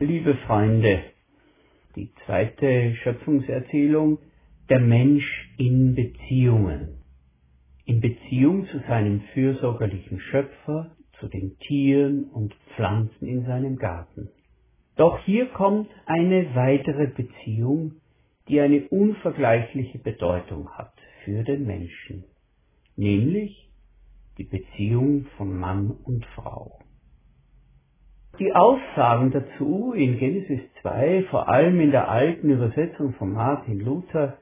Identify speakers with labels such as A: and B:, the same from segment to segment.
A: Liebe Freunde, die zweite Schöpfungserzählung, der Mensch in Beziehungen. In Beziehung zu seinem fürsorgerlichen Schöpfer, zu den Tieren und Pflanzen in seinem Garten. Doch hier kommt eine weitere Beziehung, die eine unvergleichliche Bedeutung hat für den Menschen, nämlich die Beziehung von Mann und Frau. Die Aussagen dazu in Genesis 2, vor allem in der alten Übersetzung von Martin Luther,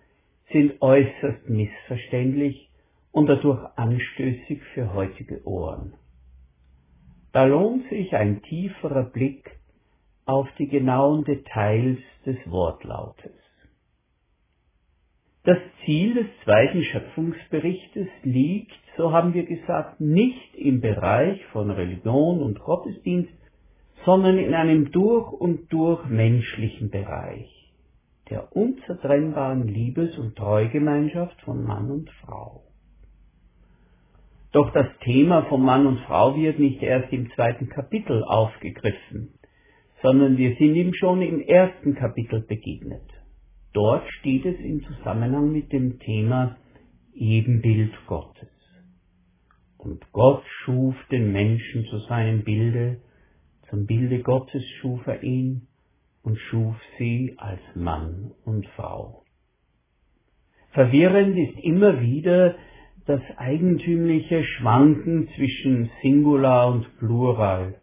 A: sind äußerst missverständlich und dadurch anstößig für heutige Ohren. Da lohnt sich ein tieferer Blick auf die genauen Details des Wortlautes. Das Ziel des zweiten Schöpfungsberichtes liegt, so haben wir gesagt, nicht im Bereich von Religion und Gottesdienst, sondern in einem durch und durch menschlichen Bereich, der unzertrennbaren Liebes- und Treugemeinschaft von Mann und Frau. Doch das Thema von Mann und Frau wird nicht erst im zweiten Kapitel aufgegriffen, sondern wir sind ihm schon im ersten Kapitel begegnet. Dort steht es im Zusammenhang mit dem Thema Ebenbild Gottes. Und Gott schuf den Menschen zu seinem Bilde, zum Bilde Gottes schuf er ihn und schuf sie als Mann und Frau. Verwirrend ist immer wieder das eigentümliche Schwanken zwischen Singular und Plural.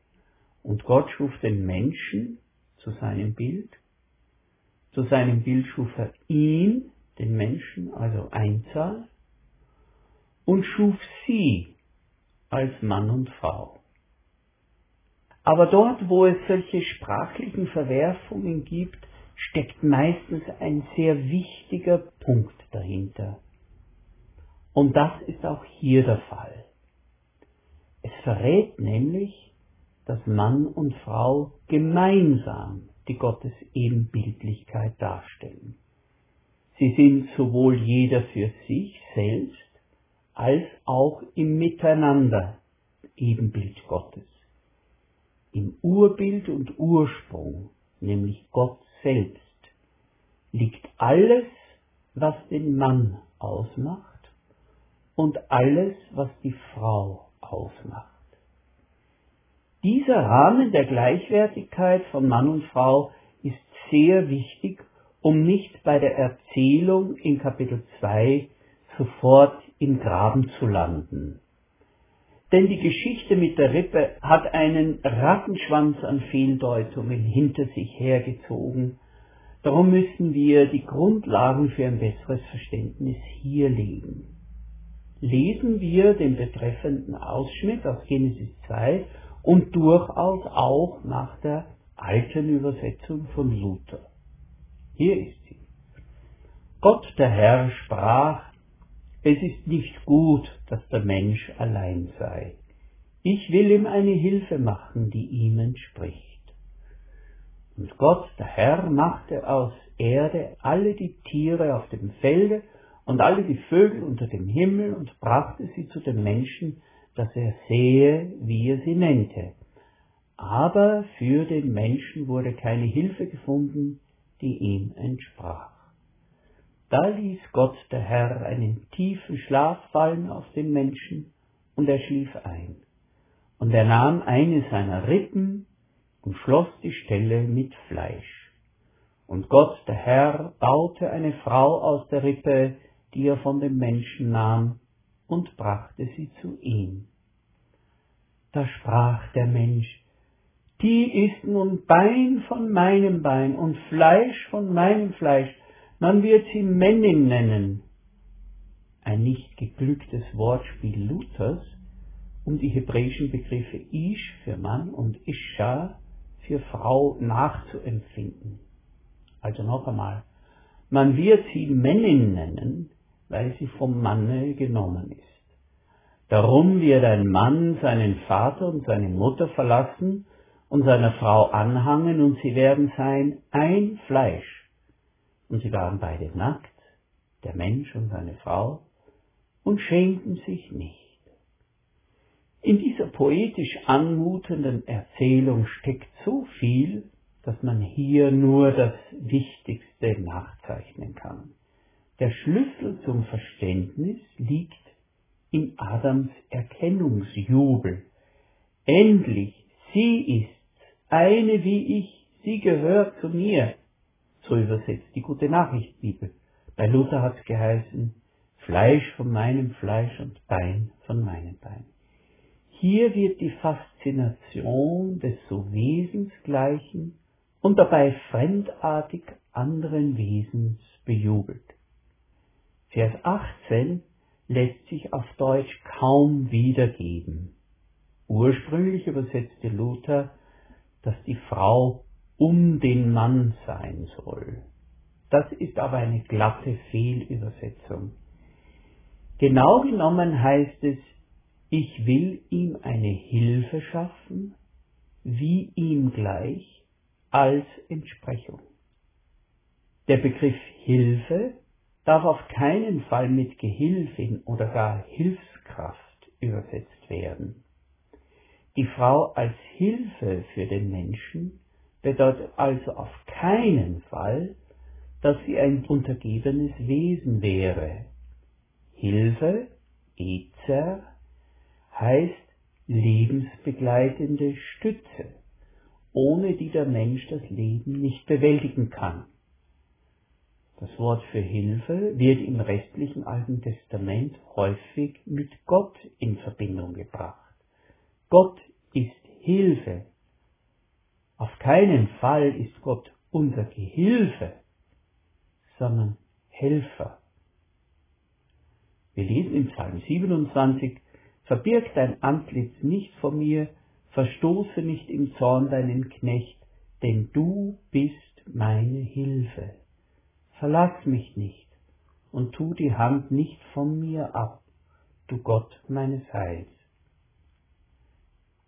A: Und Gott schuf den Menschen zu seinem Bild. Zu seinem Bild schuf er ihn, den Menschen, also Einzahl, und schuf sie als Mann und Frau. Aber dort, wo es solche sprachlichen Verwerfungen gibt, steckt meistens ein sehr wichtiger Punkt dahinter. Und das ist auch hier der Fall. Es verrät nämlich, dass Mann und Frau gemeinsam die Gottes Ebenbildlichkeit darstellen. Sie sind sowohl jeder für sich selbst als auch im Miteinander Ebenbild Gottes im Urbild und Ursprung, nämlich Gott selbst, liegt alles, was den Mann ausmacht und alles, was die Frau ausmacht. Dieser Rahmen der Gleichwertigkeit von Mann und Frau ist sehr wichtig, um nicht bei der Erzählung in Kapitel 2 sofort im Graben zu landen. Denn die Geschichte mit der Rippe hat einen Rattenschwanz an Fehldeutungen hinter sich hergezogen. Darum müssen wir die Grundlagen für ein besseres Verständnis hier legen. Lesen wir den betreffenden Ausschnitt aus Genesis 2 und durchaus auch nach der alten Übersetzung von Luther. Hier ist sie. Gott der Herr sprach, es ist nicht gut, dass der Mensch allein sei. Ich will ihm eine Hilfe machen, die ihm entspricht. Und Gott, der Herr, machte aus Erde alle die Tiere auf dem Felde und alle die Vögel unter dem Himmel und brachte sie zu dem Menschen, dass er sehe, wie er sie nennte. Aber für den Menschen wurde keine Hilfe gefunden, die ihm entsprach. Da ließ Gott der Herr einen tiefen Schlaf fallen auf den Menschen, und er schlief ein. Und er nahm eine seiner Rippen und schloss die Stelle mit Fleisch. Und Gott der Herr baute eine Frau aus der Rippe, die er von dem Menschen nahm, und brachte sie zu ihm. Da sprach der Mensch, die ist nun Bein von meinem Bein und Fleisch von meinem Fleisch, man wird sie Männin nennen. Ein nicht geglücktes Wortspiel Luthers, um die hebräischen Begriffe Ish für Mann und Isha für Frau nachzuempfinden. Also noch einmal, man wird sie Männin nennen, weil sie vom Manne genommen ist. Darum wird ein Mann seinen Vater und seine Mutter verlassen und seiner Frau anhangen und sie werden sein ein Fleisch und sie waren beide nackt, der Mensch und seine Frau, und schämten sich nicht. In dieser poetisch anmutenden Erzählung steckt so viel, dass man hier nur das Wichtigste nachzeichnen kann. Der Schlüssel zum Verständnis liegt in Adams Erkennungsjubel. Endlich, sie ist eine wie ich, sie gehört zu mir. So übersetzt die Gute Nachricht Bibel. Bei Luther hat es geheißen, Fleisch von meinem Fleisch und Bein von meinem Bein. Hier wird die Faszination des so Wesensgleichen und dabei fremdartig anderen Wesens bejubelt. Vers 18 lässt sich auf Deutsch kaum wiedergeben. Ursprünglich übersetzte Luther, dass die Frau um den Mann sein soll. Das ist aber eine glatte Fehlübersetzung. Genau genommen heißt es, ich will ihm eine Hilfe schaffen, wie ihm gleich, als Entsprechung. Der Begriff Hilfe darf auf keinen Fall mit Gehilfin oder gar Hilfskraft übersetzt werden. Die Frau als Hilfe für den Menschen bedeutet also auf keinen Fall, dass sie ein untergebenes Wesen wäre. Hilfe, Ezer, heißt lebensbegleitende Stütze, ohne die der Mensch das Leben nicht bewältigen kann. Das Wort für Hilfe wird im restlichen Alten Testament häufig mit Gott in Verbindung gebracht. Gott ist Hilfe. Auf keinen Fall ist Gott unser Gehilfe, sondern Helfer. Wir lesen im Psalm 27, Verbirg dein Antlitz nicht vor mir, verstoße nicht im Zorn deinen Knecht, denn du bist meine Hilfe. Verlass mich nicht und tu die Hand nicht von mir ab, du Gott meines Heils.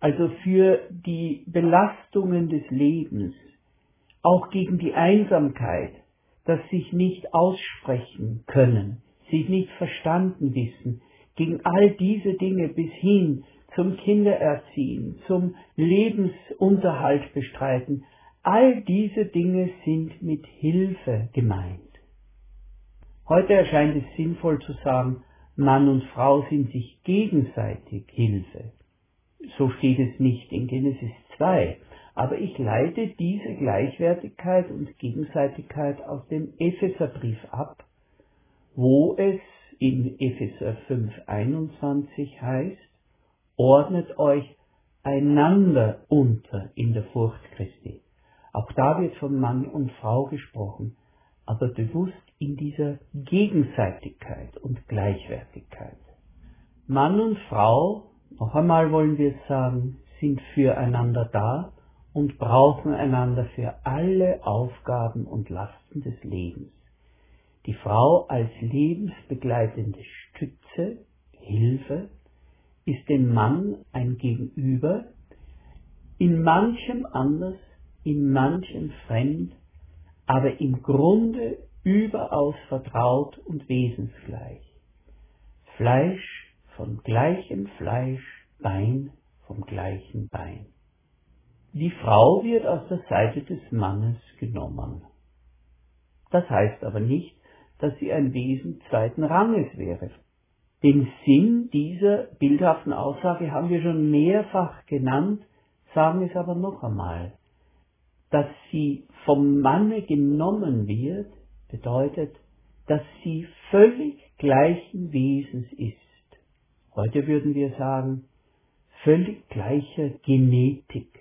A: Also für die Belastungen des Lebens, auch gegen die Einsamkeit, das sich nicht aussprechen können, sich nicht verstanden wissen, gegen all diese Dinge bis hin zum Kindererziehen, zum Lebensunterhalt bestreiten, all diese Dinge sind mit Hilfe gemeint. Heute erscheint es sinnvoll zu sagen, Mann und Frau sind sich gegenseitig Hilfe. So steht es nicht in Genesis 2, aber ich leite diese Gleichwertigkeit und Gegenseitigkeit aus dem Epheserbrief ab, wo es in Epheser 5,21 heißt, ordnet euch einander unter in der Furcht Christi. Auch da wird von Mann und Frau gesprochen, aber bewusst in dieser Gegenseitigkeit und Gleichwertigkeit. Mann und Frau, noch einmal wollen wir sagen, sind füreinander da und brauchen einander für alle Aufgaben und Lasten des Lebens die Frau als lebensbegleitende Stütze, Hilfe, ist dem Mann ein Gegenüber, in manchem anders, in manchem fremd, aber im Grunde überaus vertraut und wesensgleich. Fleisch von gleichem Fleisch, Bein vom gleichen Bein. Die Frau wird aus der Seite des Mannes genommen. Das heißt aber nicht, dass sie ein Wesen zweiten Ranges wäre. Den Sinn dieser bildhaften Aussage haben wir schon mehrfach genannt, sagen es aber noch einmal. Dass sie vom Manne genommen wird, bedeutet, dass sie völlig gleichen Wesens ist. Heute würden wir sagen, völlig gleicher Genetik.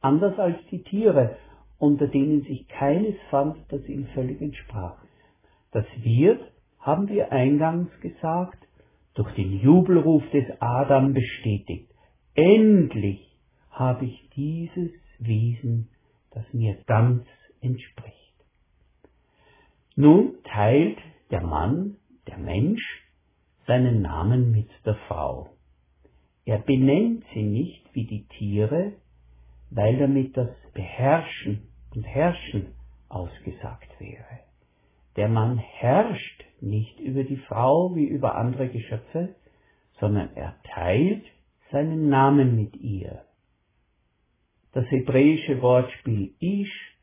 A: Anders als die Tiere, unter denen sich keines fand, das ihm völlig entsprach. Das wird, haben wir eingangs gesagt, durch den Jubelruf des Adam bestätigt. Endlich habe ich dieses Wesen, das mir ganz entspricht. Nun teilt der Mann, der Mensch, seinen Namen mit der Frau. Er benennt sie nicht wie die Tiere, weil damit das Beherrschen und Herrschen ausgesagt wäre. Der Mann herrscht nicht über die Frau wie über andere Geschöpfe, sondern er teilt seinen Namen mit ihr. Das hebräische Wortspiel Ish,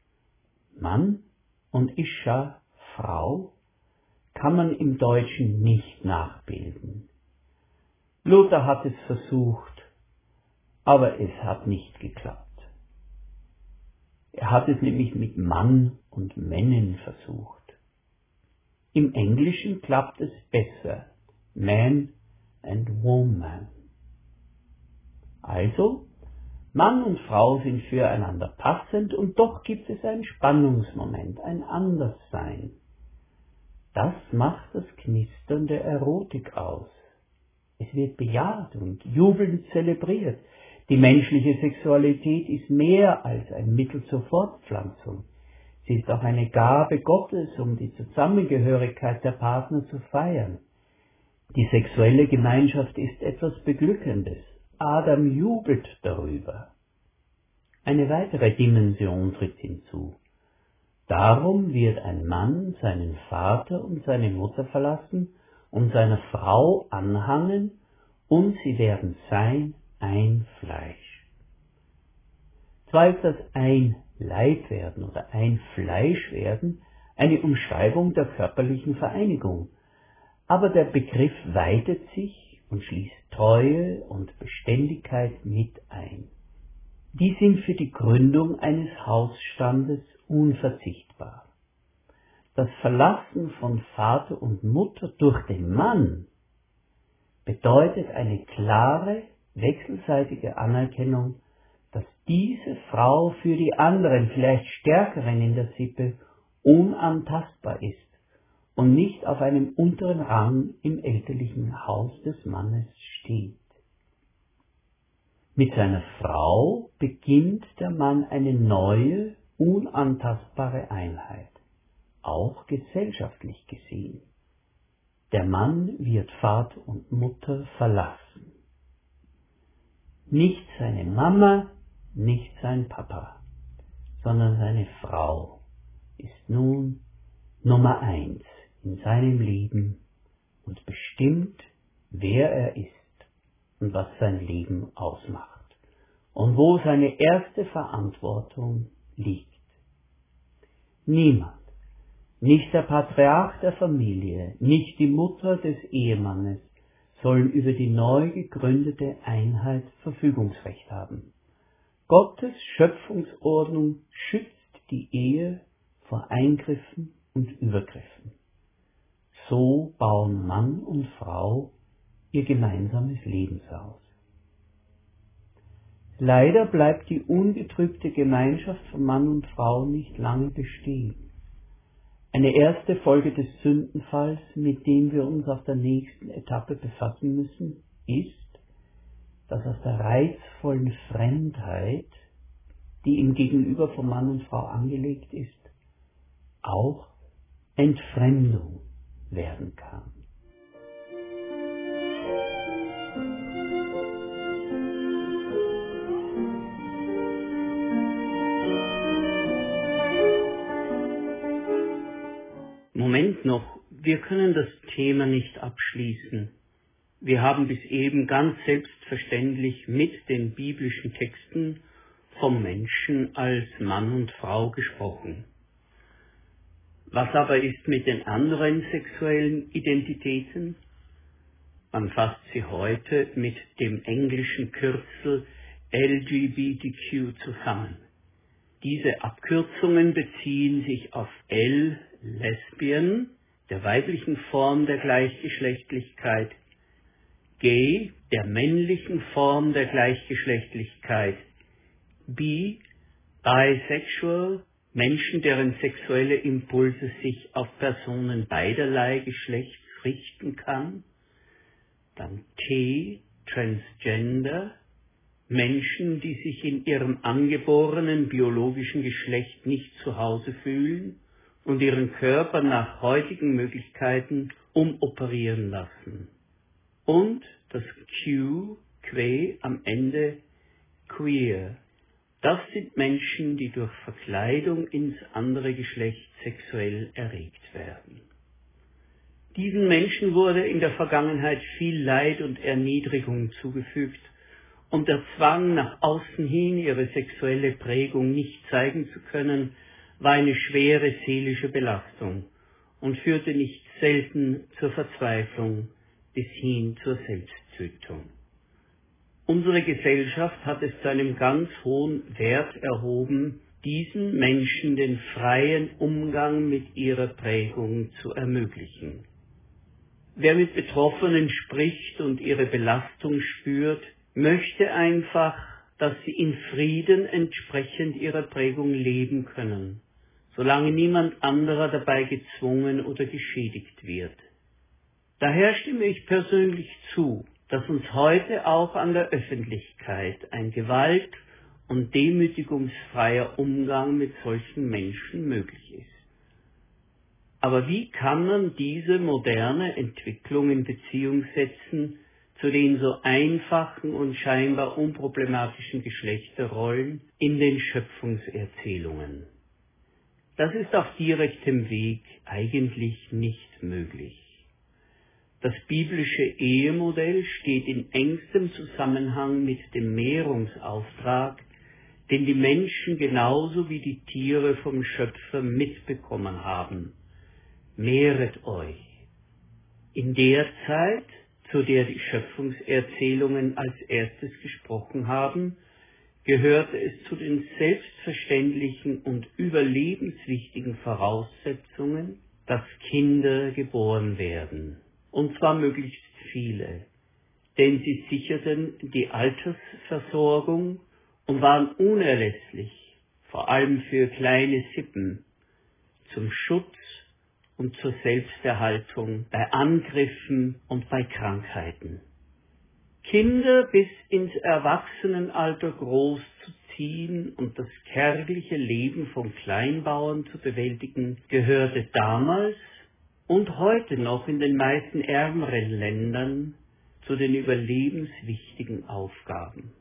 A: Mann, und Isha, Frau, kann man im Deutschen nicht nachbilden. Luther hat es versucht, aber es hat nicht geklappt. Er hat es nämlich mit Mann und Männen versucht. Im Englischen klappt es besser. Man and Woman. Also, Mann und Frau sind füreinander passend und doch gibt es einen Spannungsmoment, ein Anderssein. Das macht das Knistern der Erotik aus. Es wird bejaht und jubelnd zelebriert. Die menschliche Sexualität ist mehr als ein Mittel zur Fortpflanzung. Sie ist auch eine Gabe Gottes, um die Zusammengehörigkeit der Partner zu feiern. Die sexuelle Gemeinschaft ist etwas Beglückendes. Adam jubelt darüber. Eine weitere Dimension tritt hinzu. Darum wird ein Mann seinen Vater und seine Mutter verlassen und seiner Frau anhangen, und sie werden sein ein Fleisch. Zwar ist das ein Leib werden oder ein Fleisch werden eine Umschreibung der körperlichen Vereinigung, aber der Begriff weitet sich und schließt Treue und Beständigkeit mit ein. Die sind für die Gründung eines Hausstandes unverzichtbar. Das Verlassen von Vater und Mutter durch den Mann bedeutet eine klare, wechselseitige Anerkennung, dass diese Frau für die anderen, vielleicht stärkeren in der Sippe, unantastbar ist und nicht auf einem unteren Rang im elterlichen Haus des Mannes steht. Mit seiner Frau beginnt der Mann eine neue, unantastbare Einheit, auch gesellschaftlich gesehen. Der Mann wird Vater und Mutter verlassen. Nicht seine Mama, nicht sein Papa, sondern seine Frau ist nun Nummer eins in seinem Leben und bestimmt, wer er ist und was sein Leben ausmacht und wo seine erste Verantwortung liegt. Niemand, nicht der Patriarch der Familie, nicht die Mutter des Ehemannes sollen über die neu gegründete Einheit Verfügungsrecht haben. Gottes Schöpfungsordnung schützt die Ehe vor Eingriffen und Übergriffen. So bauen Mann und Frau ihr gemeinsames Lebenshaus. Leider bleibt die ungetrübte Gemeinschaft von Mann und Frau nicht lange bestehen. Eine erste Folge des Sündenfalls, mit dem wir uns auf der nächsten Etappe befassen müssen, ist, dass aus der reizvollen Fremdheit, die im Gegenüber von Mann und Frau angelegt ist, auch Entfremdung werden kann. Wir können das Thema nicht abschließen. Wir haben bis eben ganz selbstverständlich mit den biblischen Texten vom Menschen als Mann und Frau gesprochen. Was aber ist mit den anderen sexuellen Identitäten? Man fasst sie heute mit dem englischen Kürzel LGBTQ zusammen. Diese Abkürzungen beziehen sich auf L, Lesbian, der weiblichen Form der Gleichgeschlechtlichkeit, Gay, der männlichen Form der Gleichgeschlechtlichkeit, B, Bisexual, Menschen, deren sexuelle Impulse sich auf Personen beiderlei Geschlechts richten kann, dann T, Transgender, Menschen, die sich in ihrem angeborenen biologischen Geschlecht nicht zu Hause fühlen und ihren Körper nach heutigen Möglichkeiten umoperieren lassen und das Q, Que am Ende queer. Das sind Menschen, die durch Verkleidung ins andere Geschlecht sexuell erregt werden. Diesen Menschen wurde in der Vergangenheit viel Leid und Erniedrigung zugefügt und der Zwang, nach außen hin ihre sexuelle Prägung nicht zeigen zu können, war eine schwere seelische Belastung und führte nicht selten zur Verzweiflung bis hin zur Selbsttötung. Unsere Gesellschaft hat es zu einem ganz hohen Wert erhoben, diesen Menschen den freien Umgang mit ihrer Prägung zu ermöglichen. Wer mit Betroffenen spricht und ihre Belastung spürt, möchte einfach, dass sie in Frieden entsprechend ihrer Prägung leben können, solange niemand anderer dabei gezwungen oder geschädigt wird. Daher stimme ich persönlich zu, dass uns heute auch an der Öffentlichkeit ein gewalt- und demütigungsfreier Umgang mit solchen Menschen möglich ist. Aber wie kann man diese moderne Entwicklung in Beziehung setzen zu den so einfachen und scheinbar unproblematischen Geschlechterrollen in den Schöpfungserzählungen? Das ist auf direktem Weg eigentlich nicht möglich. Das biblische Ehemodell steht in engstem Zusammenhang mit dem Mehrungsauftrag, den die Menschen genauso wie die Tiere vom Schöpfer mitbekommen haben. Mehret euch. In der Zeit, zu der die Schöpfungserzählungen als erstes gesprochen haben, gehörte es zu den selbstverständlichen und überlebenswichtigen Voraussetzungen, dass Kinder geboren werden, und zwar möglichst viele, denn sie sicherten die Altersversorgung und waren unerlässlich, vor allem für kleine Sippen, zum Schutz und zur Selbsterhaltung bei Angriffen und bei Krankheiten. Kinder bis ins Erwachsenenalter groß zu ziehen und das kärgliche Leben von Kleinbauern zu bewältigen, gehörte damals und heute noch in den meisten ärmeren Ländern zu den überlebenswichtigen Aufgaben.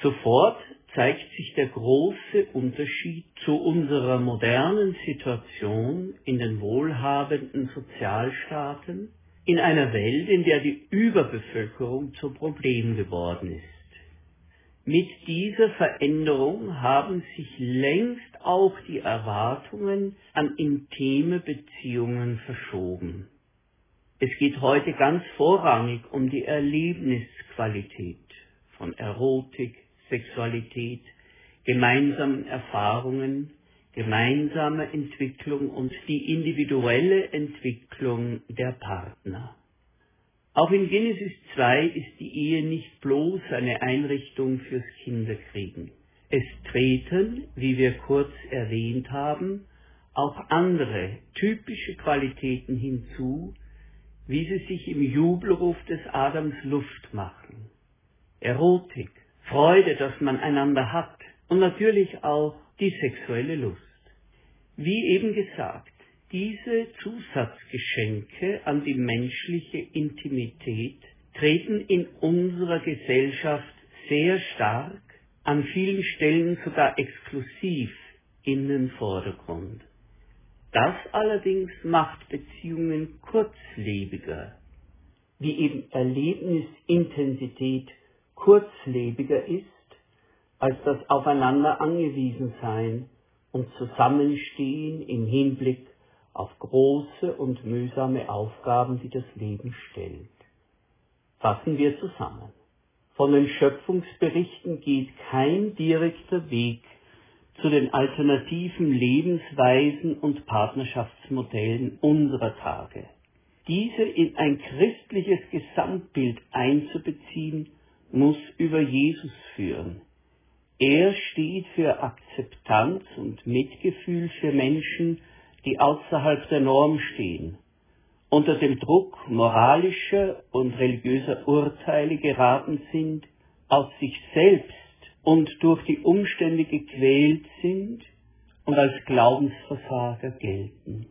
A: Sofort zeigt sich der große Unterschied zu unserer modernen Situation in den wohlhabenden Sozialstaaten, in einer Welt, in der die Überbevölkerung zum Problem geworden ist. Mit dieser Veränderung haben sich längst auch die Erwartungen an intime Beziehungen verschoben. Es geht heute ganz vorrangig um die Erlebnisqualität von Erotik, Sexualität, gemeinsamen Erfahrungen, gemeinsame Entwicklung und die individuelle Entwicklung der Partner. Auch in Genesis 2 ist die Ehe nicht bloß eine Einrichtung fürs Kinderkriegen. Es treten, wie wir kurz erwähnt haben, auch andere typische Qualitäten hinzu, wie sie sich im Jubelruf des Adams Luft machen. Erotik, Freude, dass man einander hat und natürlich auch die sexuelle Lust. Wie eben gesagt, diese Zusatzgeschenke an die menschliche Intimität treten in unserer Gesellschaft sehr stark, an vielen Stellen sogar exklusiv in den Vordergrund. Das allerdings macht Beziehungen kurzlebiger, wie eben Erlebnisintensität kurzlebiger ist als das Aufeinander angewiesen sein und Zusammenstehen im Hinblick auf große und mühsame Aufgaben, die das Leben stellt. Fassen wir zusammen. Von den Schöpfungsberichten geht kein direkter Weg zu den alternativen Lebensweisen und Partnerschaftsmodellen unserer Tage. Diese in ein christliches Gesamtbild einzubeziehen, muss über Jesus führen. Er steht für Akzeptanz und Mitgefühl für Menschen, die außerhalb der Norm stehen, unter dem Druck moralischer und religiöser Urteile geraten sind, aus sich selbst und durch die Umstände gequält sind und als Glaubensversager gelten.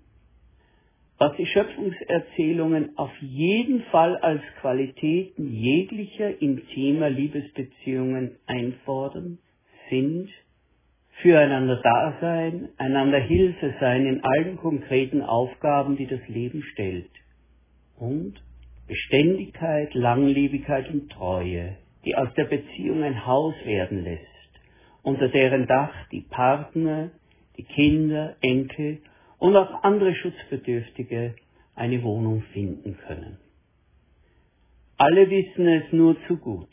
A: Was die Schöpfungserzählungen auf jeden Fall als Qualitäten jeglicher intimer Liebesbeziehungen einfordern, sind füreinander Dasein, einander Hilfe sein in allen konkreten Aufgaben, die das Leben stellt. Und Beständigkeit, Langlebigkeit und Treue die aus der Beziehung ein Haus werden lässt, unter deren Dach die Partner, die Kinder, Enkel und auch andere Schutzbedürftige eine Wohnung finden können. Alle wissen es nur zu gut.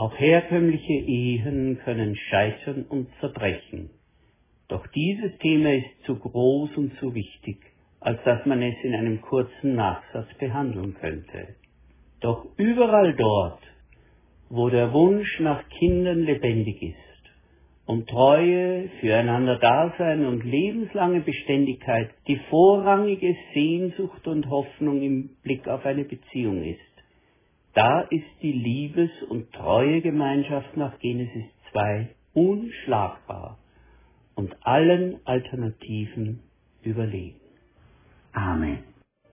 A: Auch herkömmliche Ehen können scheitern und zerbrechen. Doch dieses Thema ist zu groß und zu wichtig, als dass man es in einem kurzen Nachsatz behandeln könnte. Doch überall dort, wo der Wunsch nach Kindern lebendig ist und Treue, füreinander Dasein und lebenslange Beständigkeit die vorrangige Sehnsucht und Hoffnung im Blick auf eine Beziehung ist, da ist die Liebes- und Treuegemeinschaft nach Genesis 2 unschlagbar und allen Alternativen überlegen. Amen.